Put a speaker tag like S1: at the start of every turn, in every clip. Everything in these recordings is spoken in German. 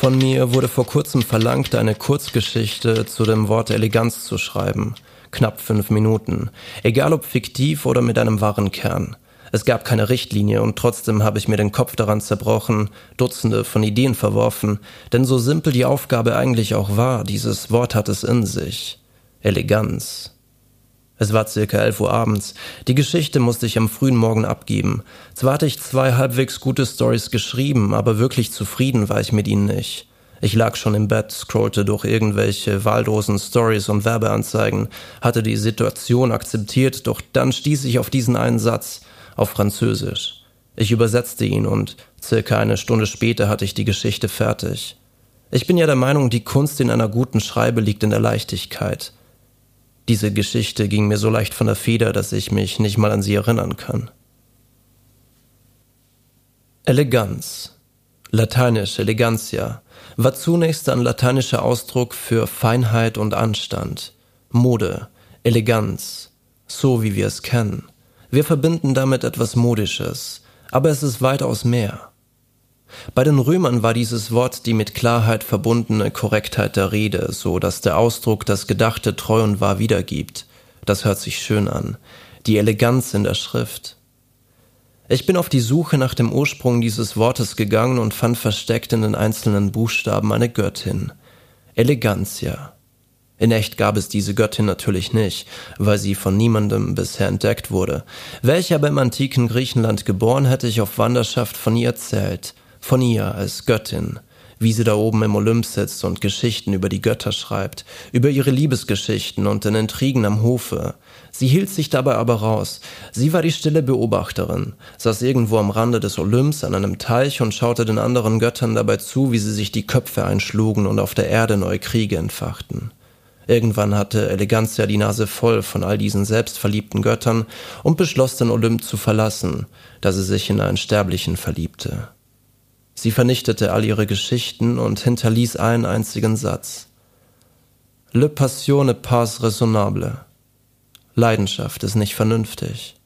S1: Von mir wurde vor kurzem verlangt, eine Kurzgeschichte zu dem Wort Eleganz zu schreiben. Knapp fünf Minuten. Egal ob fiktiv oder mit einem wahren Kern. Es gab keine Richtlinie und trotzdem habe ich mir den Kopf daran zerbrochen, Dutzende von Ideen verworfen, denn so simpel die Aufgabe eigentlich auch war, dieses Wort hat es in sich. Eleganz. Es war circa elf Uhr abends. Die Geschichte musste ich am frühen Morgen abgeben. Zwar hatte ich zwei halbwegs gute Stories geschrieben, aber wirklich zufrieden war ich mit ihnen nicht. Ich lag schon im Bett, scrollte durch irgendwelche wahllosen Stories und Werbeanzeigen, hatte die Situation akzeptiert, doch dann stieß ich auf diesen einen Satz auf Französisch. Ich übersetzte ihn und circa eine Stunde später hatte ich die Geschichte fertig. Ich bin ja der Meinung, die Kunst in einer guten Schreibe liegt in der Leichtigkeit. Diese Geschichte ging mir so leicht von der Feder, dass ich mich nicht mal an sie erinnern kann. Eleganz, lateinisch elegantia, war zunächst ein lateinischer Ausdruck für Feinheit und Anstand, Mode, Eleganz, so wie wir es kennen. Wir verbinden damit etwas Modisches, aber es ist weitaus mehr. Bei den Römern war dieses Wort die mit Klarheit verbundene Korrektheit der Rede, so dass der Ausdruck das Gedachte treu und wahr wiedergibt. Das hört sich schön an. Die Eleganz in der Schrift. Ich bin auf die Suche nach dem Ursprung dieses Wortes gegangen und fand versteckt in den einzelnen Buchstaben eine Göttin. Elegantia. In echt gab es diese Göttin natürlich nicht, weil sie von niemandem bisher entdeckt wurde. Welche aber im antiken Griechenland geboren, hätte ich auf Wanderschaft von ihr erzählt. Von ihr als Göttin, wie sie da oben im Olymp sitzt und Geschichten über die Götter schreibt, über ihre Liebesgeschichten und den Intrigen am Hofe. Sie hielt sich dabei aber raus. Sie war die stille Beobachterin, saß irgendwo am Rande des Olymps an einem Teich und schaute den anderen Göttern dabei zu, wie sie sich die Köpfe einschlugen und auf der Erde neue Kriege entfachten. Irgendwann hatte Elegantia die Nase voll von all diesen selbstverliebten Göttern und beschloss den Olymp zu verlassen, da sie sich in einen Sterblichen verliebte. Sie vernichtete all ihre Geschichten und hinterließ einen einzigen Satz. Le passion n'est pas raisonnable. Leidenschaft ist nicht vernünftig.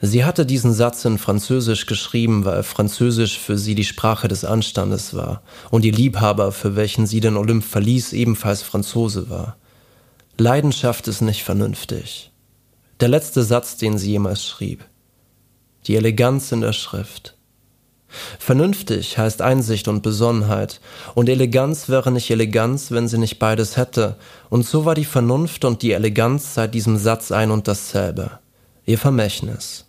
S1: Sie hatte diesen Satz in Französisch geschrieben, weil Französisch für sie die Sprache des Anstandes war und ihr Liebhaber, für welchen sie den Olymp verließ, ebenfalls Franzose war. Leidenschaft ist nicht vernünftig. Der letzte Satz, den sie jemals schrieb. Die Eleganz in der Schrift. Vernünftig heißt Einsicht und Besonnenheit, und Eleganz wäre nicht Eleganz, wenn sie nicht beides hätte, und so war die Vernunft und die Eleganz seit diesem Satz ein und dasselbe. Ihr Vermächtnis.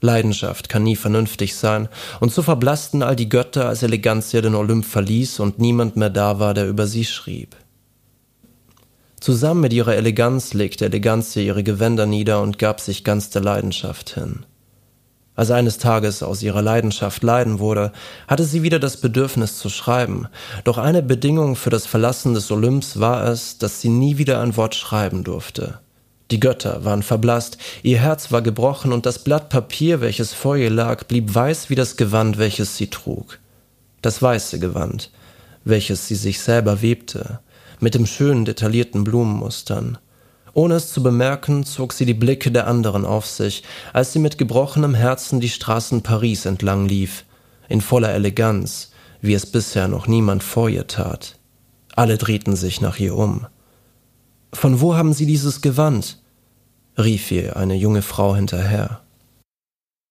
S1: Leidenschaft kann nie vernünftig sein, und so verblassten all die Götter, als Elegantia den Olymp verließ und niemand mehr da war, der über sie schrieb. Zusammen mit ihrer Eleganz legte Elegantia ihre Gewänder nieder und gab sich ganz der Leidenschaft hin. Als eines Tages aus ihrer Leidenschaft Leiden wurde, hatte sie wieder das Bedürfnis zu schreiben, doch eine Bedingung für das Verlassen des Olymps war es, dass sie nie wieder ein Wort schreiben durfte. Die Götter waren verblasst, ihr Herz war gebrochen und das Blatt Papier, welches vor ihr lag, blieb weiß wie das Gewand, welches sie trug. Das weiße Gewand, welches sie sich selber webte, mit dem schönen detaillierten Blumenmustern. Ohne es zu bemerken, zog sie die Blicke der anderen auf sich, als sie mit gebrochenem Herzen die Straßen Paris entlang lief, in voller Eleganz, wie es bisher noch niemand vor ihr tat. Alle drehten sich nach ihr um. Von wo haben Sie dieses Gewand? rief ihr eine junge Frau hinterher.